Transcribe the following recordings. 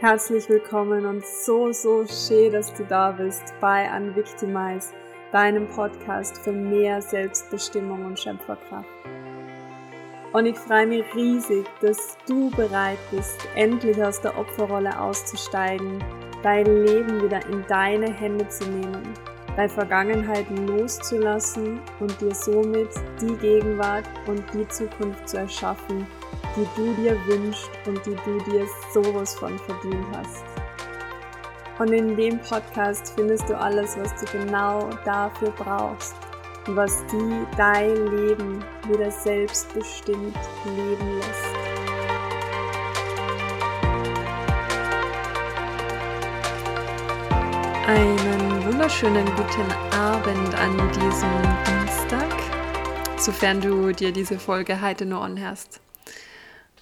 Herzlich willkommen und so, so schön, dass du da bist bei Unvictimize, deinem Podcast für mehr Selbstbestimmung und Schöpferkraft. Und ich freue mich riesig, dass du bereit bist, endlich aus der Opferrolle auszusteigen, dein Leben wieder in deine Hände zu nehmen, deine Vergangenheit loszulassen und dir somit die Gegenwart und die Zukunft zu erschaffen, die du dir wünschst und die du dir sowas von verdient hast. Und in dem Podcast findest du alles, was du genau dafür brauchst und was die dein Leben wieder selbstbestimmt leben lässt. Einen wunderschönen guten Abend an diesem Dienstag, sofern du dir diese Folge heute nur anhörst.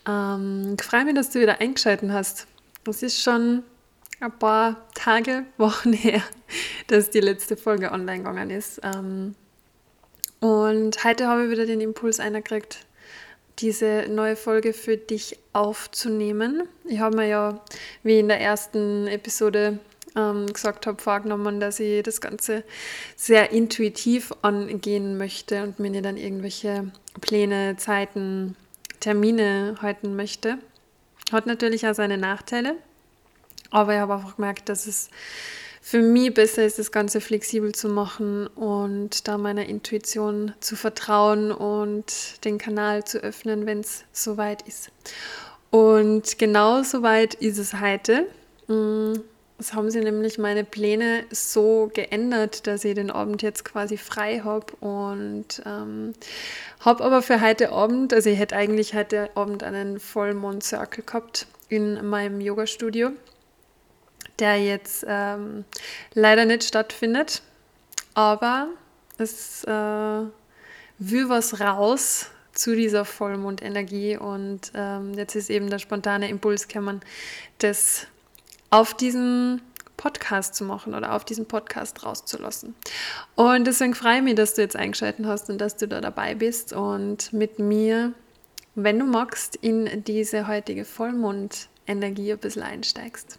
Ähm, ich freue mich, dass du wieder eingeschaltet hast. Es ist schon ein paar Tage, Wochen her, dass die letzte Folge online gegangen ist. Ähm, und heute habe ich wieder den Impuls einerkriegt, diese neue Folge für dich aufzunehmen. Ich habe mir ja, wie in der ersten Episode ähm, gesagt habe, vorgenommen, dass ich das Ganze sehr intuitiv angehen möchte und mir nicht dann irgendwelche Pläne, Zeiten, Termine halten möchte. Hat natürlich auch seine Nachteile, aber ich habe einfach gemerkt, dass es für mich besser ist, das Ganze flexibel zu machen und da meiner Intuition zu vertrauen und den Kanal zu öffnen, wenn es soweit ist. Und genau soweit ist es heute. Es haben sie nämlich meine Pläne so geändert, dass ich den Abend jetzt quasi frei habe und ähm, habe aber für heute Abend, also ich hätte eigentlich heute Abend einen Vollmond-Circle gehabt in meinem Yoga-Studio, der jetzt ähm, leider nicht stattfindet, aber es äh, will was raus zu dieser Vollmondenergie und ähm, jetzt ist eben der spontane Impuls gekommen, das auf diesen Podcast zu machen oder auf diesen Podcast rauszulassen. Und deswegen freue ich mich, dass du jetzt eingeschaltet hast und dass du da dabei bist und mit mir, wenn du magst, in diese heutige Vollmondenergie ein bisschen einsteigst.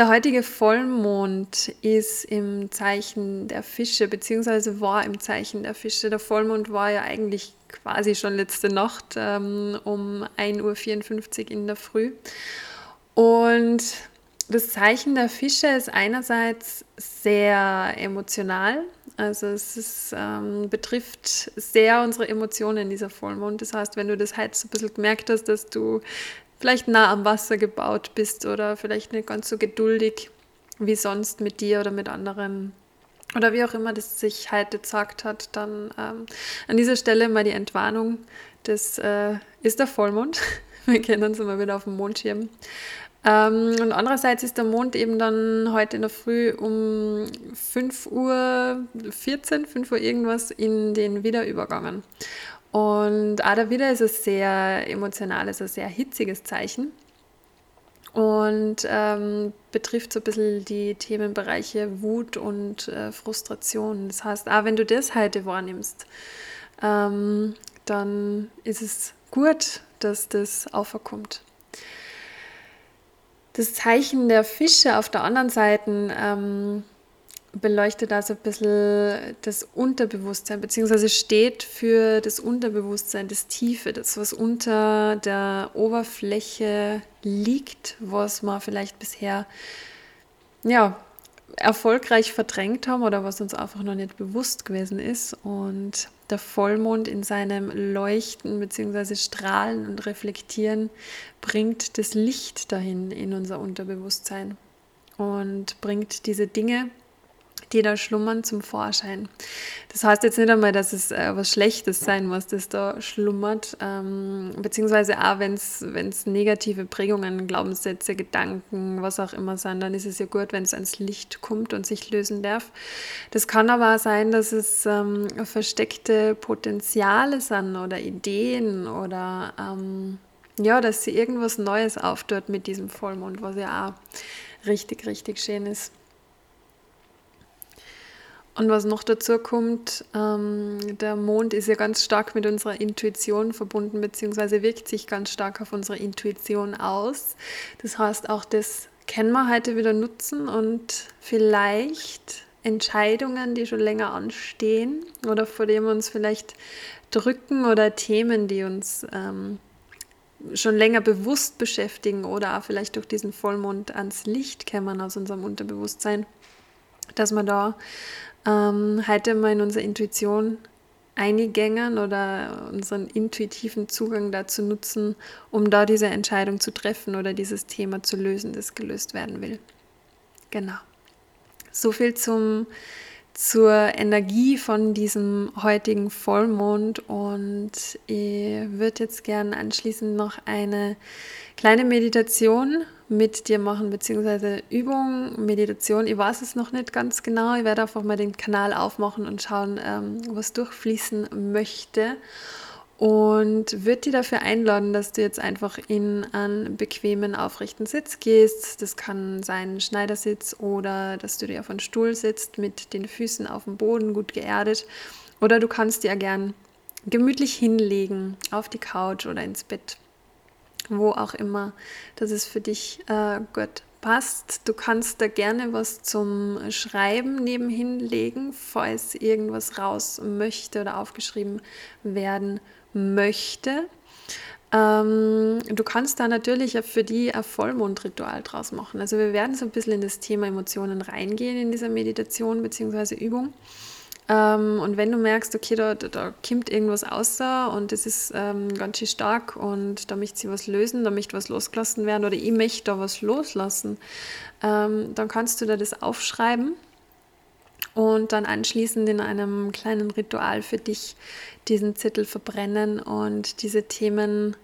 Der heutige Vollmond ist im Zeichen der Fische, beziehungsweise war im Zeichen der Fische. Der Vollmond war ja eigentlich quasi schon letzte Nacht ähm, um 1.54 Uhr in der Früh. Und das Zeichen der Fische ist einerseits sehr emotional, also es ist, ähm, betrifft sehr unsere Emotionen in dieser Vollmond. Das heißt, wenn du das heute so ein bisschen gemerkt hast, dass du vielleicht nah am Wasser gebaut bist oder vielleicht nicht ganz so geduldig wie sonst mit dir oder mit anderen oder wie auch immer das sich heute gesagt hat, dann ähm, an dieser Stelle mal die Entwarnung. Das äh, ist der Vollmond. Wir kennen uns immer wieder auf dem Mondschirm. Ähm, und andererseits ist der Mond eben dann heute in der Früh um 5 Uhr 14, 5 Uhr irgendwas in den Widder übergangen. Und auch der Widder ist ein sehr emotionales, ein sehr hitziges Zeichen und ähm, betrifft so ein bisschen die Themenbereiche Wut und äh, Frustration. Das heißt, auch wenn du das heute wahrnimmst, ähm, dann ist es gut, dass das auferkommt. Das Zeichen der Fische auf der anderen Seite ähm, beleuchtet also ein bisschen das Unterbewusstsein, beziehungsweise steht für das Unterbewusstsein, das Tiefe, das, was unter der Oberfläche liegt, was man vielleicht bisher ja, erfolgreich verdrängt haben oder was uns einfach noch nicht bewusst gewesen ist. Und der Vollmond in seinem Leuchten bzw. Strahlen und Reflektieren bringt das Licht dahin in unser Unterbewusstsein und bringt diese Dinge, die da schlummern, zum Vorschein. Das heißt jetzt nicht einmal, dass es äh, was Schlechtes sein muss, das da schlummert, ähm, beziehungsweise auch wenn es negative Prägungen, Glaubenssätze, Gedanken, was auch immer sind, dann ist es ja gut, wenn es ans Licht kommt und sich lösen darf. Das kann aber auch sein, dass es ähm, versteckte Potenziale sind oder Ideen oder ähm, ja, dass sie irgendwas Neues auftut mit diesem Vollmond, was ja auch richtig, richtig schön ist. Und was noch dazu kommt, ähm, der Mond ist ja ganz stark mit unserer Intuition verbunden, beziehungsweise wirkt sich ganz stark auf unsere Intuition aus. Das heißt, auch das können wir heute wieder nutzen und vielleicht Entscheidungen, die schon länger anstehen oder vor denen wir uns vielleicht drücken oder Themen, die uns ähm, schon länger bewusst beschäftigen oder auch vielleicht durch diesen Vollmond ans Licht kämmern aus unserem Unterbewusstsein, dass wir da ähm, heute mal in unsere Intuition eingängen oder unseren intuitiven Zugang dazu nutzen, um da diese Entscheidung zu treffen oder dieses Thema zu lösen, das gelöst werden will. Genau. So viel zum zur Energie von diesem heutigen Vollmond und ich würde jetzt gerne anschließend noch eine kleine Meditation mit dir machen, beziehungsweise Übung, Meditation. Ich weiß es noch nicht ganz genau. Ich werde einfach mal den Kanal aufmachen und schauen, ähm, was durchfließen möchte und würde dir dafür einladen, dass du jetzt einfach in einen bequemen, aufrechten Sitz gehst. Das kann sein Schneidersitz oder dass du dir auf einen Stuhl sitzt mit den Füßen auf dem Boden, gut geerdet. Oder du kannst dir gern gemütlich hinlegen auf die Couch oder ins Bett, wo auch immer, dass es für dich äh, gut passt. Du kannst da gerne was zum Schreiben nebenhin legen, falls irgendwas raus möchte oder aufgeschrieben werden möchte. Ähm, du kannst da natürlich für die ein Vollmondritual draus machen. Also wir werden so ein bisschen in das Thema Emotionen reingehen in dieser Meditation bzw. Übung. Ähm, und wenn du merkst, okay, da, da, da kommt irgendwas außer und das ist ähm, ganz schön stark und da möchte sie was lösen, da möchte was losgelassen werden oder ich möchte da was loslassen, ähm, dann kannst du da das aufschreiben und dann anschließend in einem kleinen Ritual für dich diesen Zettel verbrennen und diese Themen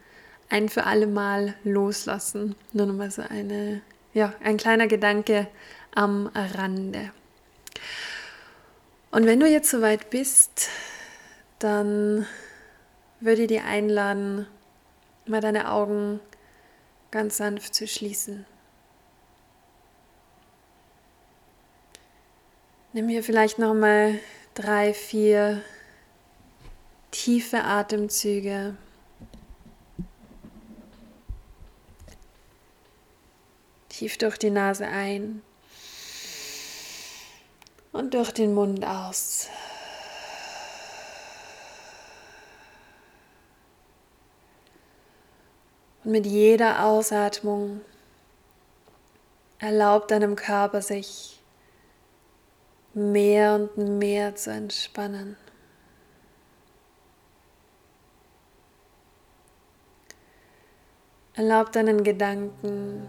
ein für alle Mal loslassen. Nur nochmal so eine, ja, ein kleiner Gedanke am Rande. Und wenn du jetzt soweit bist, dann würde ich dir einladen, mal deine Augen ganz sanft zu schließen. Nimm hier vielleicht noch mal drei, vier tiefe Atemzüge. Tief durch die Nase ein und durch den Mund aus. Und mit jeder Ausatmung erlaubt deinem Körper sich mehr und mehr zu entspannen. Erlaub deinen Gedanken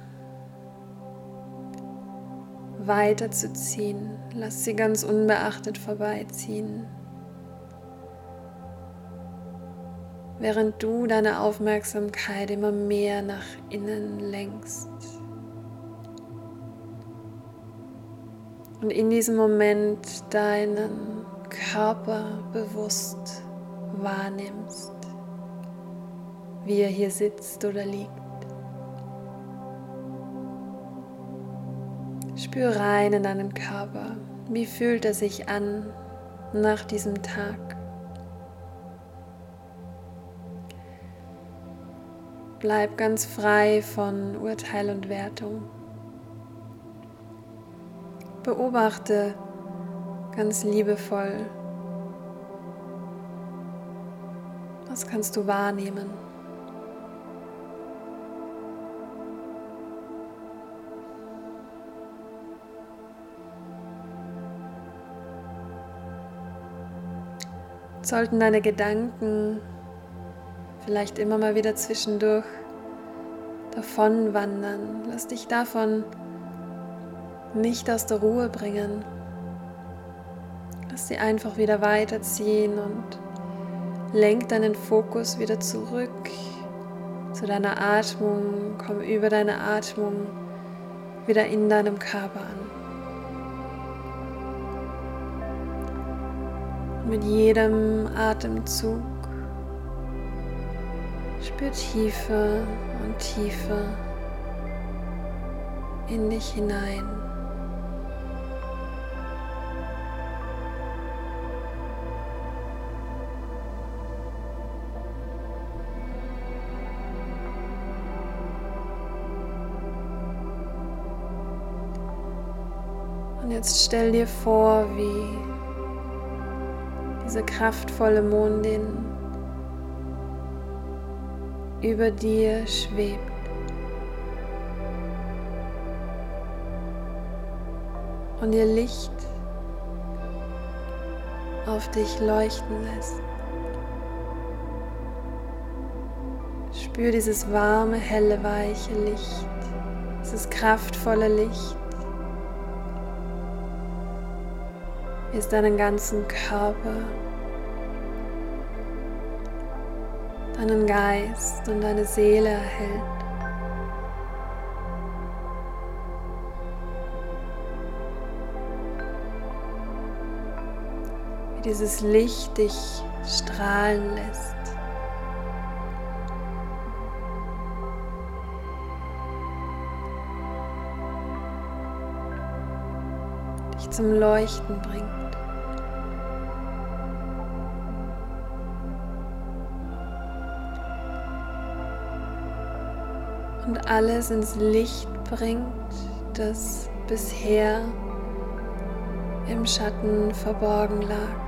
weiterzuziehen. Lass sie ganz unbeachtet vorbeiziehen. Während du deine Aufmerksamkeit immer mehr nach innen lenkst. und in diesem Moment deinen Körper bewusst wahrnimmst, wie er hier sitzt oder liegt. Spür rein in deinen Körper. Wie fühlt er sich an nach diesem Tag? Bleib ganz frei von Urteil und Wertung. Beobachte ganz liebevoll. Was kannst du wahrnehmen? Sollten deine Gedanken vielleicht immer mal wieder zwischendurch davon wandern, lass dich davon nicht aus der Ruhe bringen. Lass sie einfach wieder weiterziehen und lenk deinen Fokus wieder zurück zu deiner Atmung. Komm über deine Atmung wieder in deinem Körper an. mit jedem Atemzug spür tiefer und tiefer in dich hinein. Und jetzt stell dir vor, wie diese kraftvolle Mondin über dir schwebt. Und ihr Licht auf dich leuchten lässt. Spür dieses warme, helle, weiche Licht, dieses kraftvolle Licht, wie es deinen ganzen Körper, deinen Geist und deine Seele erhält. Wie dieses Licht dich strahlen lässt. Zum Leuchten bringt. Und alles ins Licht bringt, das bisher im Schatten verborgen lag.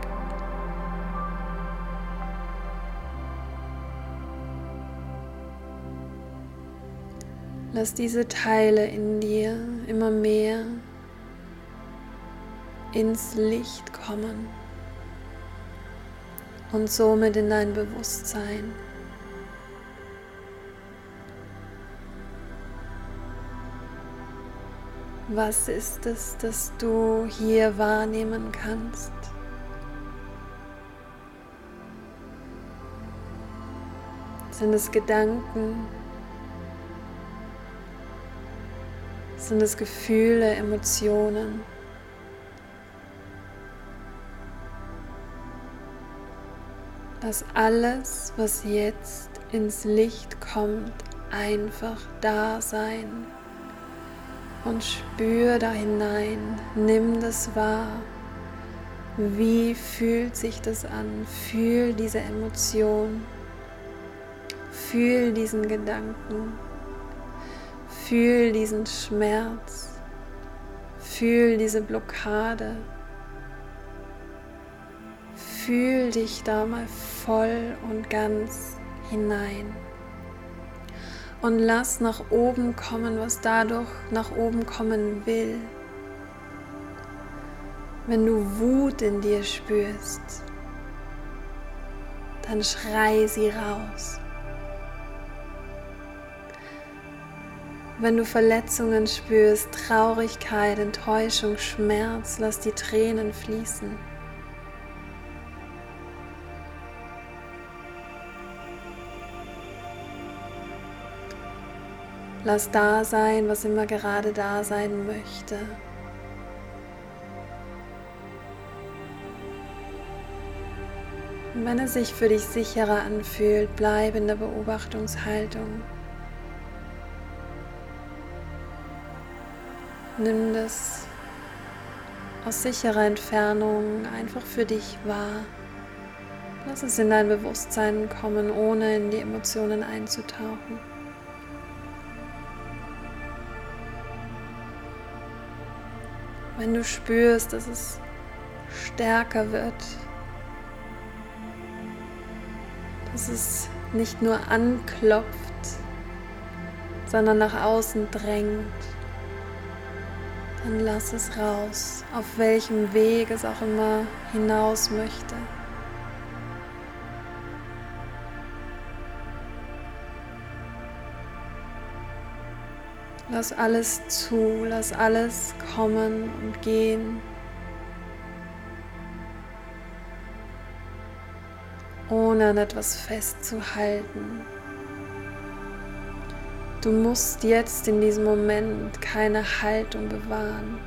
Lass diese Teile in dir immer mehr ins Licht kommen und somit in dein Bewusstsein. Was ist es, das du hier wahrnehmen kannst? Sind es Gedanken? Sind es Gefühle, Emotionen? Dass alles, was jetzt ins Licht kommt, einfach da sein. Und spür da hinein, nimm das wahr. Wie fühlt sich das an? Fühl diese Emotion. Fühl diesen Gedanken. Fühl diesen Schmerz. Fühl diese Blockade. Fühl dich da mal voll und ganz hinein. Und lass nach oben kommen, was dadurch nach oben kommen will. Wenn du Wut in dir spürst, dann schrei sie raus. Wenn du Verletzungen spürst, Traurigkeit, Enttäuschung, Schmerz, lass die Tränen fließen. Lass da sein, was immer gerade da sein möchte. Und wenn es sich für dich sicherer anfühlt, bleib in der Beobachtungshaltung. Nimm das aus sicherer Entfernung einfach für dich wahr. Lass es in dein Bewusstsein kommen, ohne in die Emotionen einzutauchen. Wenn du spürst, dass es stärker wird, dass es nicht nur anklopft, sondern nach außen drängt, dann lass es raus, auf welchem Weg es auch immer hinaus möchte. Lass alles zu, lass alles kommen und gehen. Ohne an etwas festzuhalten. Du musst jetzt in diesem Moment keine Haltung bewahren.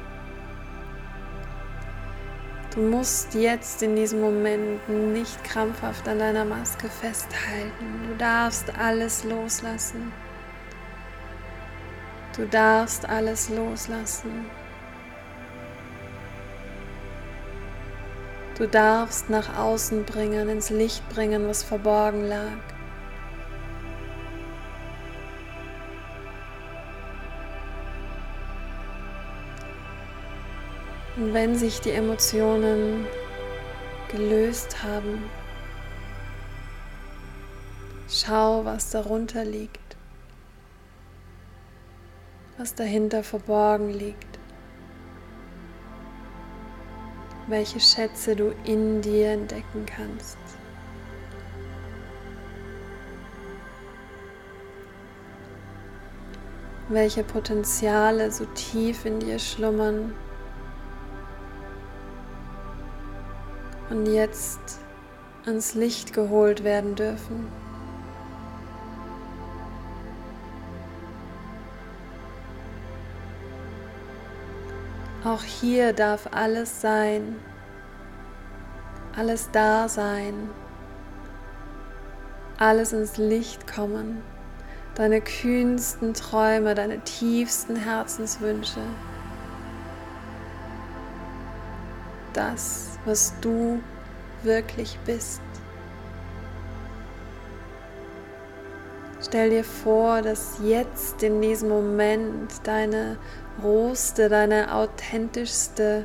Du musst jetzt in diesem Moment nicht krampfhaft an deiner Maske festhalten. Du darfst alles loslassen. Du darfst alles loslassen. Du darfst nach außen bringen, ins Licht bringen, was verborgen lag. Und wenn sich die Emotionen gelöst haben, schau, was darunter liegt, was dahinter verborgen liegt, welche Schätze du in dir entdecken kannst. welche Potenziale so tief in dir schlummern und jetzt ans Licht geholt werden dürfen. Auch hier darf alles sein, alles da sein, alles ins Licht kommen, deine kühnsten Träume, deine tiefsten Herzenswünsche. das, was du wirklich bist. Stell dir vor, dass jetzt in diesem Moment deine rohste, deine authentischste,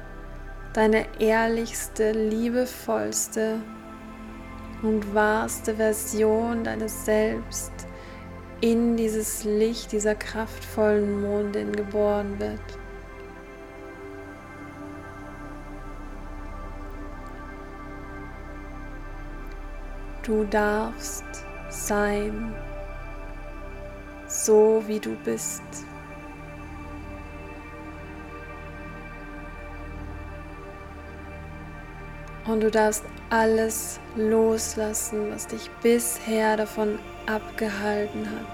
deine ehrlichste, liebevollste und wahrste Version deines Selbst in dieses Licht dieser kraftvollen Mondin geboren wird. Du darfst sein, so wie du bist. Und du darfst alles loslassen, was dich bisher davon abgehalten hat,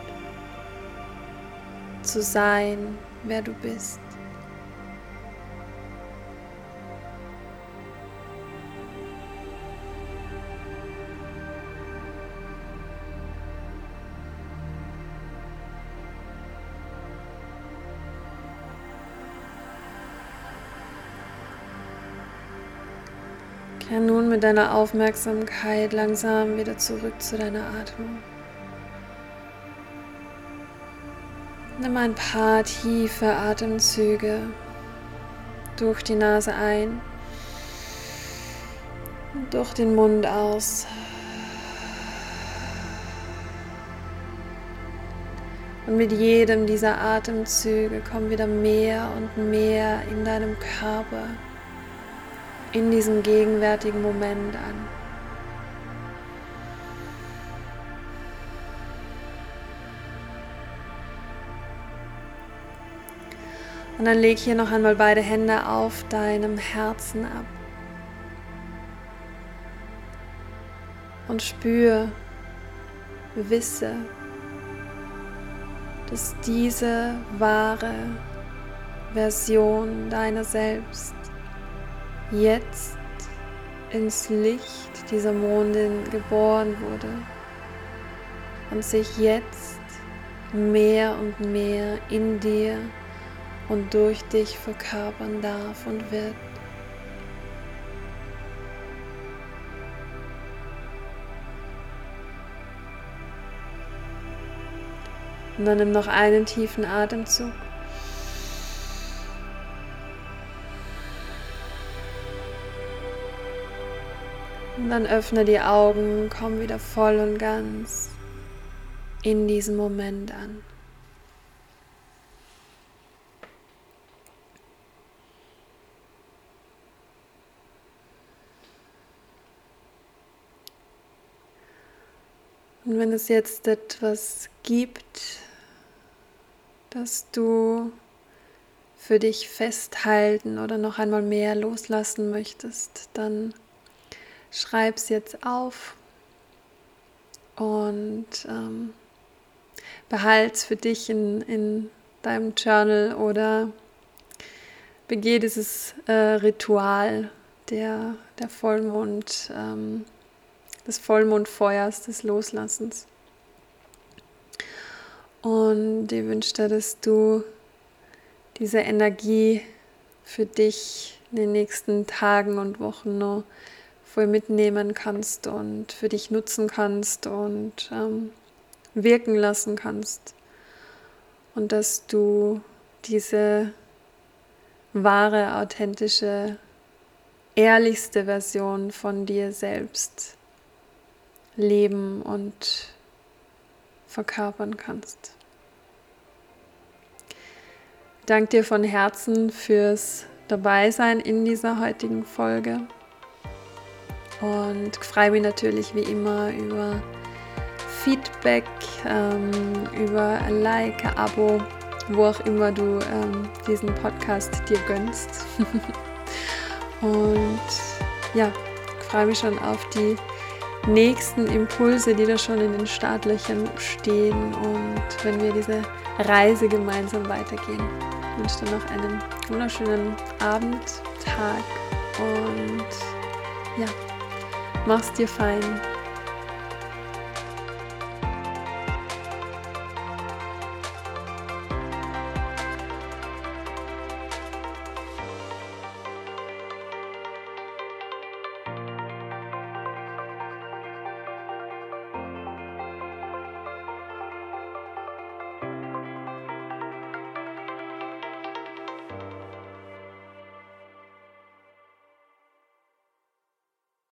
zu sein, wer du bist. Nun mit deiner Aufmerksamkeit langsam wieder zurück zu deiner Atmung. Nimm ein paar tiefe Atemzüge durch die Nase ein und durch den Mund aus. Und mit jedem dieser Atemzüge komm wieder mehr und mehr in deinem Körper in diesem gegenwärtigen Moment an. Und dann leg hier noch einmal beide Hände auf deinem Herzen ab. Und spür, wisse, dass diese wahre Version deiner selbst jetzt ins Licht dieser Mondin geboren wurde und sich jetzt mehr und mehr in dir und durch dich verkörpern darf und wird. Und dann nimm noch einen tiefen Atemzug. Und dann öffne die Augen, komm wieder voll und ganz in diesem Moment an. Und wenn es jetzt etwas gibt, das du für dich festhalten oder noch einmal mehr loslassen möchtest, dann schreib es jetzt auf und ähm, behalte es für dich in, in deinem Journal oder begehe dieses äh, Ritual der, der Vollmond, ähm, des Vollmondfeuers, des Loslassens. Und ich wünsche dir, dass du diese Energie für dich in den nächsten Tagen und Wochen noch voll mitnehmen kannst und für dich nutzen kannst und ähm, wirken lassen kannst. Und dass du diese wahre, authentische, ehrlichste Version von dir selbst leben und verkörpern kannst. Ich danke dir von Herzen fürs Dabeisein in dieser heutigen Folge und freue mich natürlich wie immer über Feedback, ähm, über ein Like, ein Abo, wo auch immer du ähm, diesen Podcast dir gönnst. und ja, freue mich schon auf die nächsten Impulse, die da schon in den Startlöchern stehen und wenn wir diese Reise gemeinsam weitergehen. Ich wünsche dir noch einen wunderschönen Abend, Tag und ja, mach's dir fein.